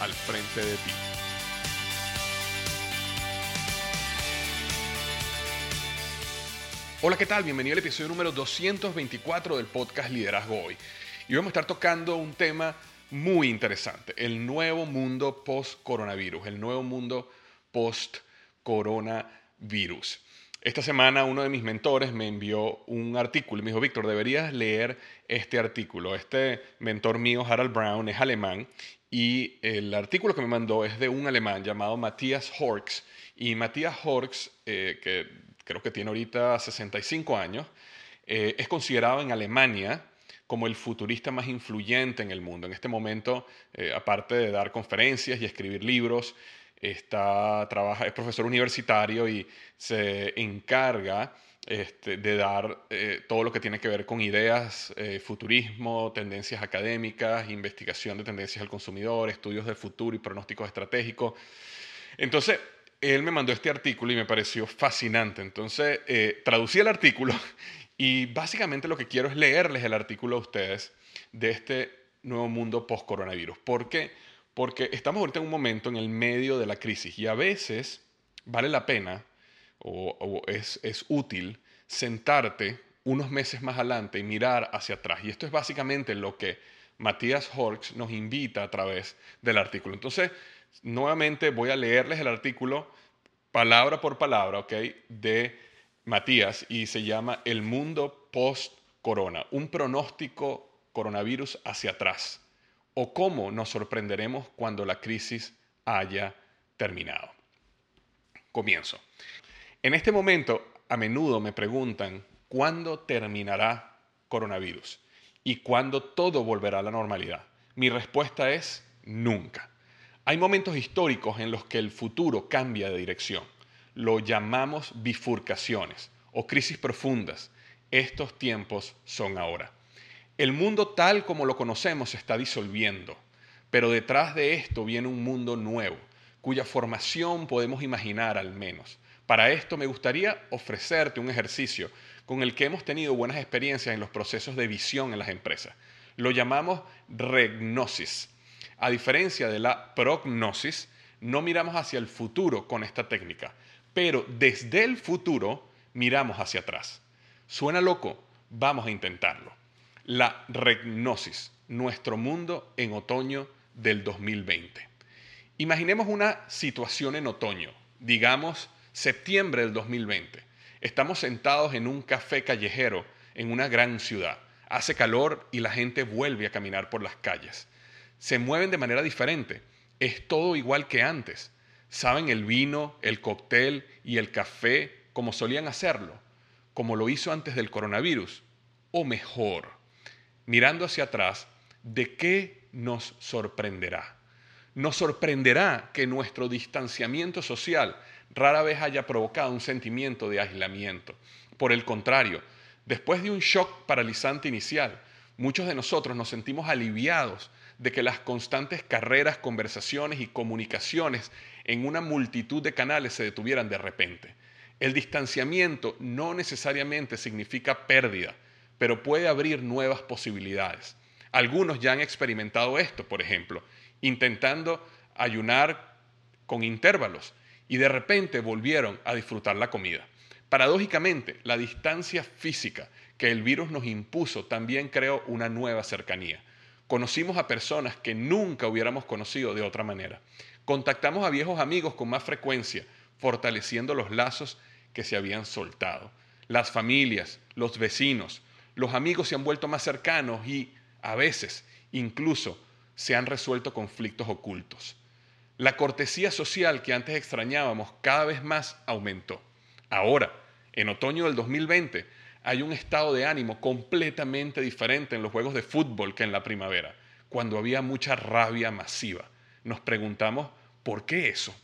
al frente de ti. Hola, ¿qué tal? Bienvenido al episodio número 224 del podcast Liderazgo Hoy. Y vamos a estar tocando un tema muy interesante, el nuevo mundo post-coronavirus, el nuevo mundo post-coronavirus. Esta semana uno de mis mentores me envió un artículo y me dijo, Víctor, deberías leer este artículo. Este mentor mío, Harald Brown, es alemán y el artículo que me mandó es de un alemán llamado Matthias Horks. Y Matthias Horks, eh, que creo que tiene ahorita 65 años, eh, es considerado en Alemania como el futurista más influyente en el mundo. En este momento, eh, aparte de dar conferencias y escribir libros, está, trabaja, es profesor universitario y se encarga este, de dar eh, todo lo que tiene que ver con ideas, eh, futurismo, tendencias académicas, investigación de tendencias al consumidor, estudios del futuro y pronósticos estratégicos. Entonces, él me mandó este artículo y me pareció fascinante. Entonces, eh, traducí el artículo y básicamente lo que quiero es leerles el artículo a ustedes de este nuevo mundo post-coronavirus. ¿Por qué? Porque estamos ahorita en un momento en el medio de la crisis y a veces vale la pena o, es, es útil sentarte unos meses más adelante y mirar hacia atrás. Y esto es básicamente lo que Matías Horks nos invita a través del artículo. Entonces, nuevamente voy a leerles el artículo palabra por palabra, ¿ok? De Matías y se llama El mundo post-corona, un pronóstico coronavirus hacia atrás o cómo nos sorprenderemos cuando la crisis haya terminado. Comienzo. En este momento, a menudo me preguntan cuándo terminará coronavirus y cuándo todo volverá a la normalidad. Mi respuesta es nunca. Hay momentos históricos en los que el futuro cambia de dirección. Lo llamamos bifurcaciones o crisis profundas. Estos tiempos son ahora. El mundo tal como lo conocemos se está disolviendo, pero detrás de esto viene un mundo nuevo, cuya formación podemos imaginar al menos. Para esto me gustaría ofrecerte un ejercicio con el que hemos tenido buenas experiencias en los procesos de visión en las empresas. Lo llamamos regnosis. A diferencia de la prognosis, no miramos hacia el futuro con esta técnica, pero desde el futuro miramos hacia atrás. Suena loco, vamos a intentarlo. La regnosis, nuestro mundo en otoño del 2020. Imaginemos una situación en otoño, digamos septiembre del 2020. Estamos sentados en un café callejero en una gran ciudad. Hace calor y la gente vuelve a caminar por las calles. Se mueven de manera diferente. Es todo igual que antes. Saben el vino, el cóctel y el café como solían hacerlo, como lo hizo antes del coronavirus, o mejor. Mirando hacia atrás, ¿de qué nos sorprenderá? Nos sorprenderá que nuestro distanciamiento social rara vez haya provocado un sentimiento de aislamiento. Por el contrario, después de un shock paralizante inicial, muchos de nosotros nos sentimos aliviados de que las constantes carreras, conversaciones y comunicaciones en una multitud de canales se detuvieran de repente. El distanciamiento no necesariamente significa pérdida, pero puede abrir nuevas posibilidades. Algunos ya han experimentado esto, por ejemplo, intentando ayunar con intervalos y de repente volvieron a disfrutar la comida. Paradójicamente, la distancia física que el virus nos impuso también creó una nueva cercanía. Conocimos a personas que nunca hubiéramos conocido de otra manera. Contactamos a viejos amigos con más frecuencia, fortaleciendo los lazos que se habían soltado. Las familias, los vecinos, los amigos se han vuelto más cercanos y, a veces, incluso se han resuelto conflictos ocultos. La cortesía social que antes extrañábamos cada vez más aumentó. Ahora, en otoño del 2020, hay un estado de ánimo completamente diferente en los juegos de fútbol que en la primavera, cuando había mucha rabia masiva. Nos preguntamos, ¿por qué eso?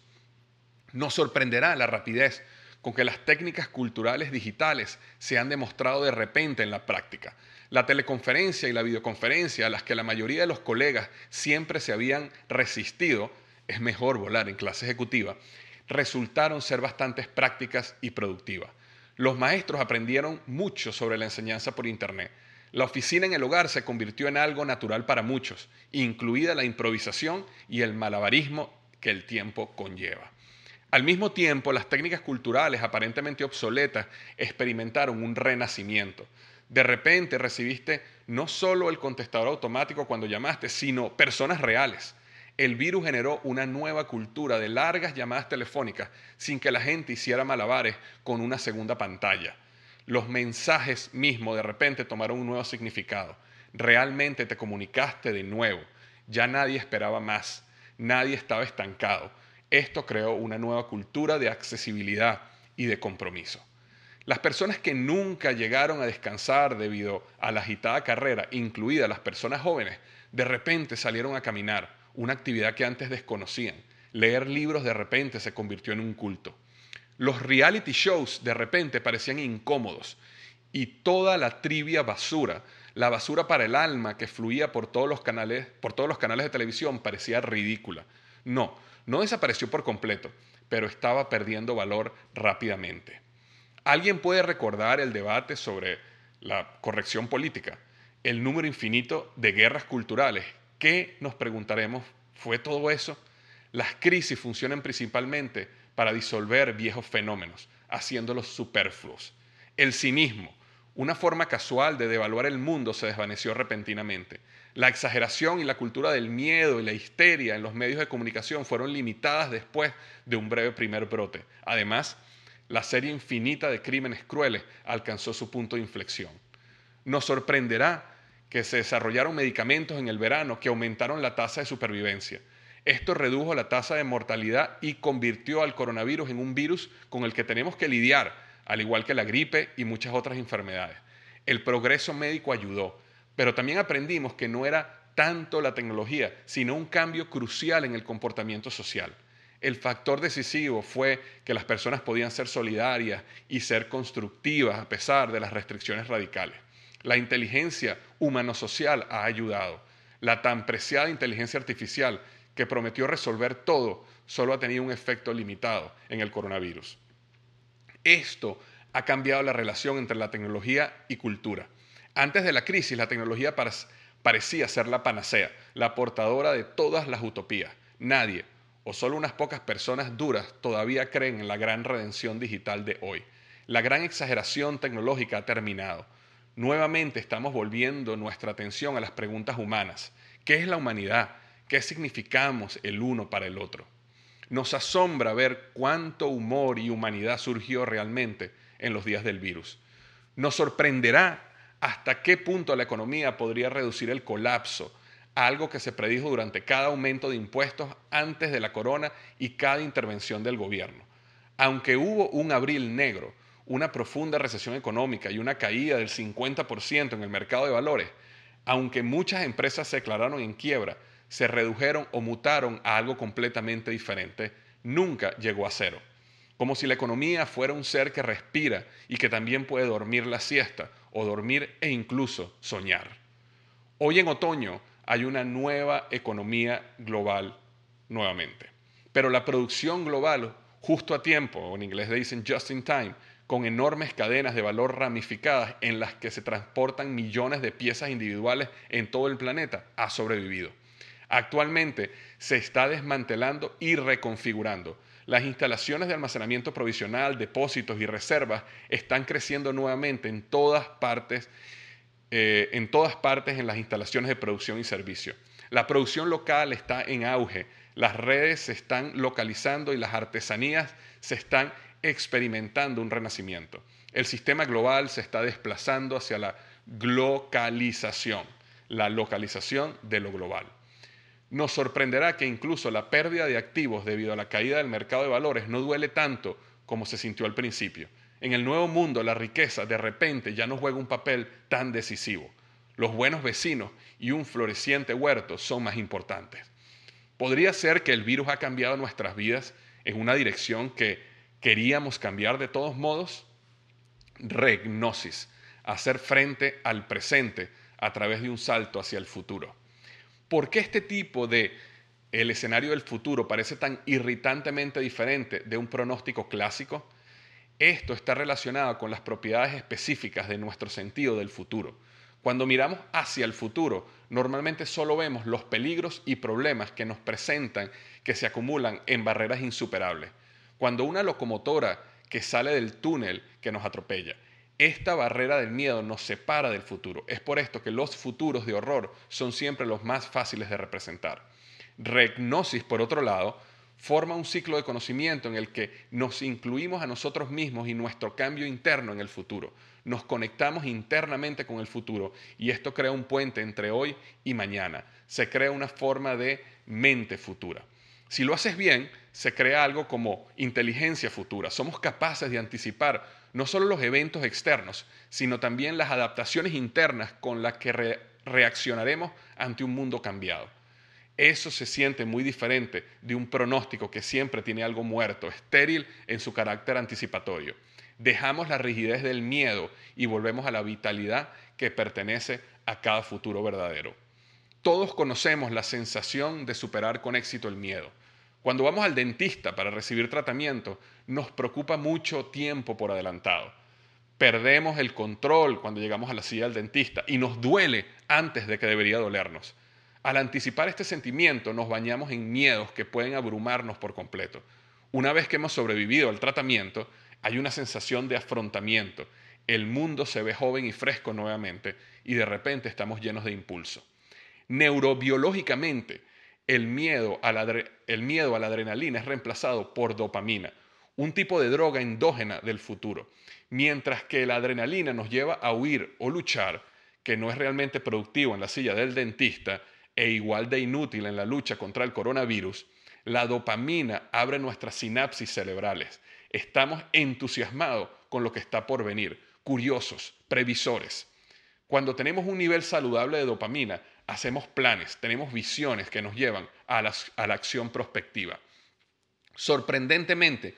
Nos sorprenderá la rapidez con que las técnicas culturales digitales se han demostrado de repente en la práctica. La teleconferencia y la videoconferencia a las que la mayoría de los colegas siempre se habían resistido, es mejor volar en clase ejecutiva, resultaron ser bastante prácticas y productivas. Los maestros aprendieron mucho sobre la enseñanza por Internet. La oficina en el hogar se convirtió en algo natural para muchos, incluida la improvisación y el malabarismo que el tiempo conlleva. Al mismo tiempo, las técnicas culturales aparentemente obsoletas experimentaron un renacimiento. De repente recibiste no solo el contestador automático cuando llamaste, sino personas reales el virus generó una nueva cultura de largas llamadas telefónicas sin que la gente hiciera malabares con una segunda pantalla. Los mensajes mismos de repente tomaron un nuevo significado. Realmente te comunicaste de nuevo. Ya nadie esperaba más. Nadie estaba estancado. Esto creó una nueva cultura de accesibilidad y de compromiso. Las personas que nunca llegaron a descansar debido a la agitada carrera, incluidas las personas jóvenes, de repente salieron a caminar una actividad que antes desconocían. Leer libros de repente se convirtió en un culto. Los reality shows de repente parecían incómodos y toda la trivia basura, la basura para el alma que fluía por todos los canales, por todos los canales de televisión parecía ridícula. No, no desapareció por completo, pero estaba perdiendo valor rápidamente. ¿Alguien puede recordar el debate sobre la corrección política? El número infinito de guerras culturales ¿Qué nos preguntaremos? ¿Fue todo eso? Las crisis funcionan principalmente para disolver viejos fenómenos, haciéndolos superfluos. El cinismo, una forma casual de devaluar el mundo, se desvaneció repentinamente. La exageración y la cultura del miedo y la histeria en los medios de comunicación fueron limitadas después de un breve primer brote. Además, la serie infinita de crímenes crueles alcanzó su punto de inflexión. Nos sorprenderá que se desarrollaron medicamentos en el verano que aumentaron la tasa de supervivencia. Esto redujo la tasa de mortalidad y convirtió al coronavirus en un virus con el que tenemos que lidiar, al igual que la gripe y muchas otras enfermedades. El progreso médico ayudó, pero también aprendimos que no era tanto la tecnología, sino un cambio crucial en el comportamiento social. El factor decisivo fue que las personas podían ser solidarias y ser constructivas a pesar de las restricciones radicales. La inteligencia humano-social ha ayudado. La tan preciada inteligencia artificial que prometió resolver todo solo ha tenido un efecto limitado en el coronavirus. Esto ha cambiado la relación entre la tecnología y cultura. Antes de la crisis, la tecnología parecía ser la panacea, la portadora de todas las utopías. Nadie, o solo unas pocas personas duras, todavía creen en la gran redención digital de hoy. La gran exageración tecnológica ha terminado. Nuevamente estamos volviendo nuestra atención a las preguntas humanas. ¿Qué es la humanidad? ¿Qué significamos el uno para el otro? Nos asombra ver cuánto humor y humanidad surgió realmente en los días del virus. Nos sorprenderá hasta qué punto la economía podría reducir el colapso, algo que se predijo durante cada aumento de impuestos antes de la corona y cada intervención del gobierno. Aunque hubo un abril negro, una profunda recesión económica y una caída del 50% en el mercado de valores, aunque muchas empresas se declararon en quiebra, se redujeron o mutaron a algo completamente diferente, nunca llegó a cero. Como si la economía fuera un ser que respira y que también puede dormir la siesta o dormir e incluso soñar. Hoy en otoño hay una nueva economía global nuevamente. Pero la producción global, justo a tiempo, o en inglés dicen just in time, con enormes cadenas de valor ramificadas en las que se transportan millones de piezas individuales en todo el planeta, ha sobrevivido. Actualmente se está desmantelando y reconfigurando. Las instalaciones de almacenamiento provisional, depósitos y reservas están creciendo nuevamente en todas partes, eh, en todas partes en las instalaciones de producción y servicio. La producción local está en auge, las redes se están localizando y las artesanías se están experimentando un renacimiento. El sistema global se está desplazando hacia la globalización, la localización de lo global. Nos sorprenderá que incluso la pérdida de activos debido a la caída del mercado de valores no duele tanto como se sintió al principio. En el nuevo mundo la riqueza de repente ya no juega un papel tan decisivo. Los buenos vecinos y un floreciente huerto son más importantes. Podría ser que el virus ha cambiado nuestras vidas en una dirección que queríamos cambiar de todos modos, regnosis, hacer frente al presente a través de un salto hacia el futuro. ¿Por qué este tipo de el escenario del futuro parece tan irritantemente diferente de un pronóstico clásico? Esto está relacionado con las propiedades específicas de nuestro sentido del futuro. Cuando miramos hacia el futuro, normalmente solo vemos los peligros y problemas que nos presentan que se acumulan en barreras insuperables cuando una locomotora que sale del túnel que nos atropella. Esta barrera del miedo nos separa del futuro. Es por esto que los futuros de horror son siempre los más fáciles de representar. Regnosis, por otro lado, forma un ciclo de conocimiento en el que nos incluimos a nosotros mismos y nuestro cambio interno en el futuro. Nos conectamos internamente con el futuro y esto crea un puente entre hoy y mañana. Se crea una forma de mente futura. Si lo haces bien, se crea algo como inteligencia futura. Somos capaces de anticipar no solo los eventos externos, sino también las adaptaciones internas con las que reaccionaremos ante un mundo cambiado. Eso se siente muy diferente de un pronóstico que siempre tiene algo muerto, estéril en su carácter anticipatorio. Dejamos la rigidez del miedo y volvemos a la vitalidad que pertenece a cada futuro verdadero. Todos conocemos la sensación de superar con éxito el miedo. Cuando vamos al dentista para recibir tratamiento, nos preocupa mucho tiempo por adelantado. Perdemos el control cuando llegamos a la silla del dentista y nos duele antes de que debería dolernos. Al anticipar este sentimiento nos bañamos en miedos que pueden abrumarnos por completo. Una vez que hemos sobrevivido al tratamiento, hay una sensación de afrontamiento. El mundo se ve joven y fresco nuevamente y de repente estamos llenos de impulso. Neurobiológicamente, el miedo, a la, adrenalina es reemplazado por dopamina, un tipo de droga endógena del futuro. Mientras que la adrenalina nos lleva a huir o luchar, que no es realmente productivo en la silla del dentista e igual de inútil en la lucha contra el coronavirus, la dopamina abre nuestras sinapsis cerebrales. Estamos entusiasmados con lo que está por venir, curiosos, previsores. Cuando tenemos un nivel saludable de dopamina, hacemos planes, tenemos visiones que nos llevan a la, acción prospectiva. Sorprendentemente,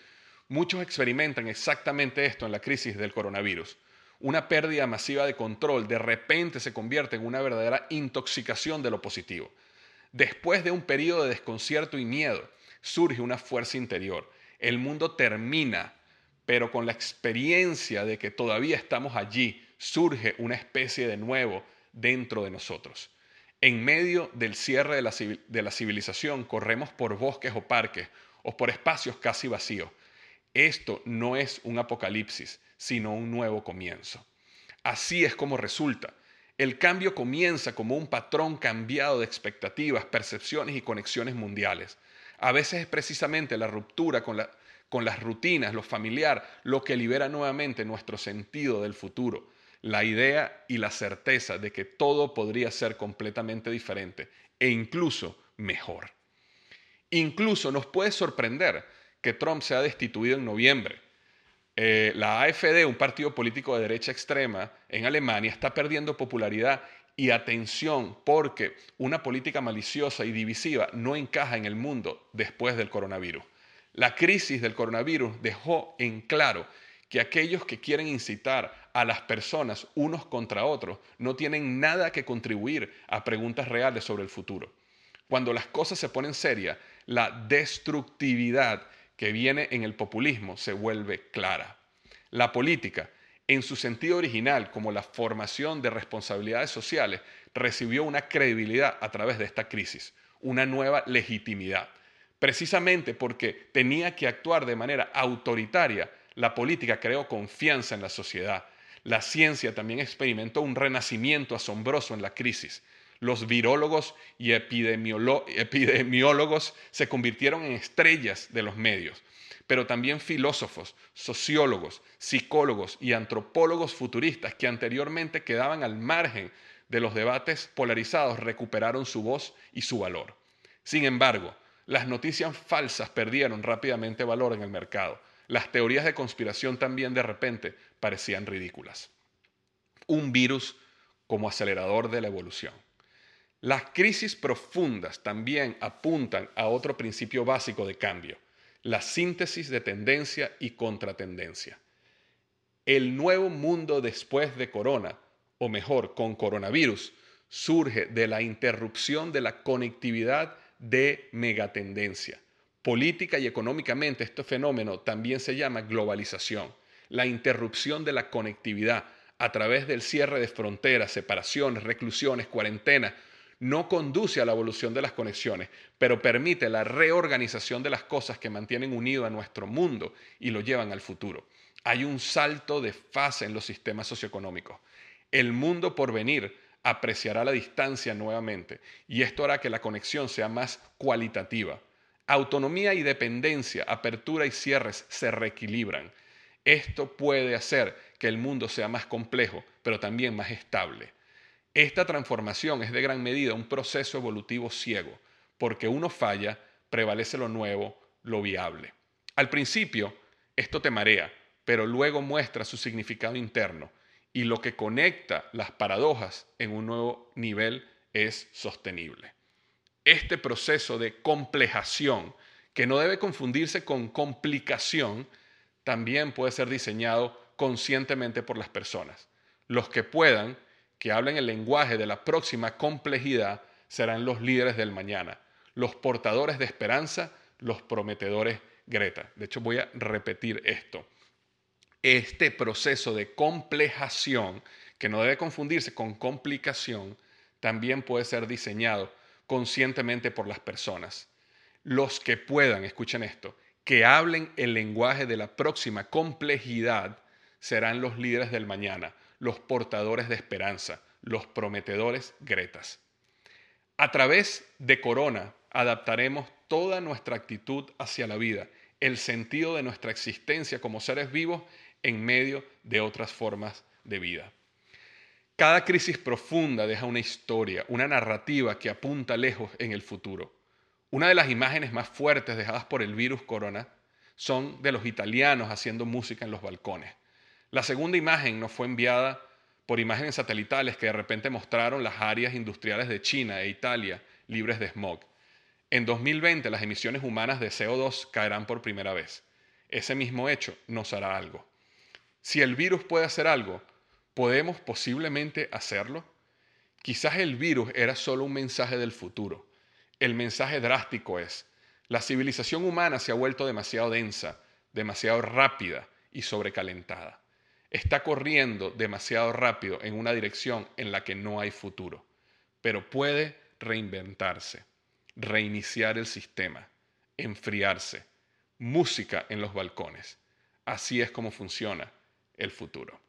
muchos experimentan exactamente esto en la crisis del coronavirus. Una pérdida masiva de control de repente se convierte en una verdadera intoxicación de lo positivo. Después de un periodo de desconcierto y miedo, surge una fuerza interior. El mundo termina, pero con la experiencia de que todavía estamos allí, surge una especie de nuevo dentro de nosotros. En medio del cierre de la, civilización corremos por bosques o parques o por espacios casi vacíos. Esto no es un apocalipsis, sino un nuevo comienzo. Así es como resulta. El cambio comienza como un patrón cambiado de expectativas, percepciones y conexiones mundiales. A veces es precisamente la ruptura con, con las rutinas, lo familiar, lo que libera nuevamente nuestro sentido del futuro la idea y la certeza de que todo podría ser completamente diferente e incluso mejor. Incluso nos puede sorprender que Trump sea destituido en noviembre. Eh, la AFD, un partido político de derecha extrema en Alemania, está perdiendo popularidad y atención porque una política maliciosa y divisiva no encaja en el mundo después del coronavirus. La crisis del coronavirus dejó en claro que aquellos que quieren incitar a las personas unos contra otros no tienen nada que contribuir a preguntas reales sobre el futuro. Cuando las cosas se ponen serias, la destructividad que viene en el populismo se vuelve clara. La política, en su sentido original como la formación de responsabilidades sociales, recibió una credibilidad a través de esta crisis, una nueva legitimidad. Precisamente porque tenía que actuar de manera autoritaria, la política creó confianza en la sociedad. La ciencia también experimentó un renacimiento asombroso en la crisis. Los virólogos y epidemiólogos se convirtieron en estrellas de los medios, pero también filósofos, sociólogos, psicólogos y antropólogos futuristas que anteriormente quedaban al margen de los debates polarizados recuperaron su voz y su valor. Sin embargo, las noticias falsas perdieron rápidamente valor en el mercado. Las teorías de conspiración también de repente parecían ridículas. Un virus como acelerador de la evolución. Las crisis profundas también apuntan a otro principio básico de cambio, la síntesis de tendencia y contratendencia. El nuevo mundo después de corona, o mejor, con coronavirus, surge de la interrupción de la conectividad de megatendencia. Política y económicamente este fenómeno también se llama globalización, la interrupción de la conectividad a través del cierre de fronteras, separaciones, reclusiones, cuarentenas, no conduce a la evolución de las conexiones, pero permite la reorganización de las cosas que mantienen unido a nuestro mundo y lo llevan al futuro. Hay un salto de fase en los sistemas socioeconómicos. El mundo por venir apreciará la distancia nuevamente y esto hará que la conexión sea más cualitativa. Autonomía y dependencia, apertura y cierres se reequilibran. Esto puede hacer que el mundo sea más complejo, pero también más estable. Esta transformación es de gran medida un proceso evolutivo ciego, porque uno falla, prevalece lo nuevo, lo viable. Al principio, esto te marea, pero luego muestra su significado interno y lo que conecta las paradojas en un nuevo nivel es sostenible. Este proceso de complejación, que no debe confundirse con complicación, también puede ser diseñado conscientemente por las personas. Los que puedan que hablen el lenguaje de la próxima complejidad serán los líderes del mañana, los portadores de esperanza, los prometedores Greta. De hecho, voy a repetir esto. Este proceso de complejación, que no debe confundirse con complicación, también puede ser diseñado conscientemente por las personas. Los que puedan, escuchen esto, que hablen el lenguaje de la próxima complejidad serán los líderes del mañana, los portadores de esperanza, los prometedores Gretas. A través de Corona adaptaremos toda nuestra actitud hacia la vida, el sentido de nuestra existencia como seres vivos en medio de otras formas de vida. Cada crisis profunda deja una historia, una narrativa que apunta lejos en el futuro. Una de las imágenes más fuertes dejadas por el virus corona son de los italianos haciendo música en los balcones. La segunda imagen nos fue enviada por imágenes satelitales que de repente mostraron las áreas industriales de China e Italia libres de smog. En 2020 las emisiones humanas de CO2 caerán por primera vez. Ese mismo hecho nos hará algo. Si el virus puede hacer algo, ¿podemos posiblemente hacerlo? Quizás el virus era solo un mensaje del futuro. El mensaje drástico es, la civilización humana se ha vuelto demasiado densa, demasiado rápida y sobrecalentada está corriendo demasiado rápido en una dirección en la que no hay futuro, pero puede reinventarse, reiniciar el sistema, enfriarse, música en los balcones. Así es como funciona el futuro.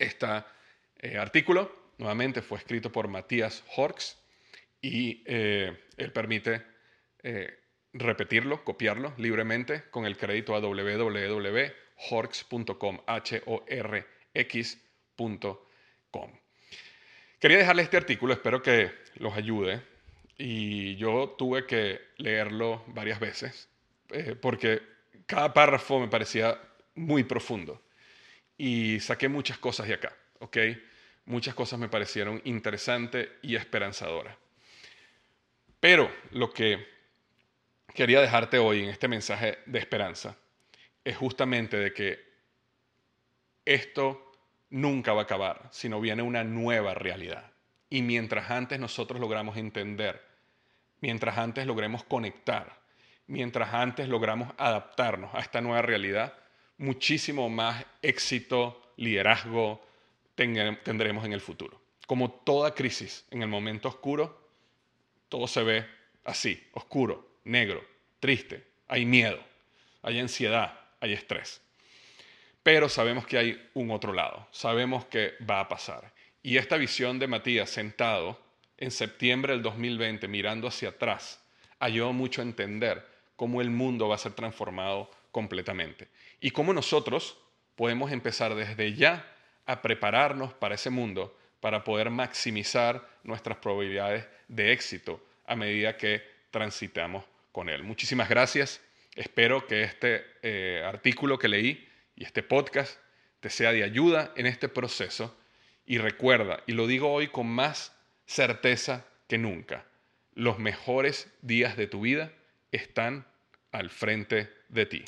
Este artículo nuevamente fue escrito por Matías Horks y eh, él permite eh, repetirlo, copiarlo libremente con el crédito a www horx.com. Quería dejarle este artículo, espero que los ayude. Y yo tuve que leerlo varias veces eh, porque cada párrafo me parecía muy profundo. Y saqué muchas cosas de acá, ¿ok? Muchas cosas me parecieron interesantes y esperanzadoras. Pero lo que quería dejarte hoy en este mensaje de esperanza es justamente de que esto nunca va a acabar, sino viene una nueva realidad. Y mientras antes nosotros logramos entender, mientras antes logremos conectar, mientras antes logramos adaptarnos a esta nueva realidad, muchísimo más éxito, liderazgo tendremos en el futuro. Como toda crisis en el momento oscuro, todo se ve así, oscuro, negro, triste, hay miedo, hay ansiedad, hay estrés. Pero sabemos que hay un otro lado, sabemos que va a pasar. Y esta visión de Matías sentado en septiembre del 2020 mirando hacia atrás ayudó mucho a entender cómo el mundo va a ser transformado completamente y cómo nosotros podemos empezar desde ya a prepararnos para ese mundo para poder maximizar nuestras probabilidades de éxito a medida que transitamos con él. Muchísimas gracias. Espero que este eh, artículo que leí y este podcast te sea de ayuda en este proceso. Y recuerda, y lo digo hoy con más certeza que nunca, los mejores días de tu vida están al frente de ti.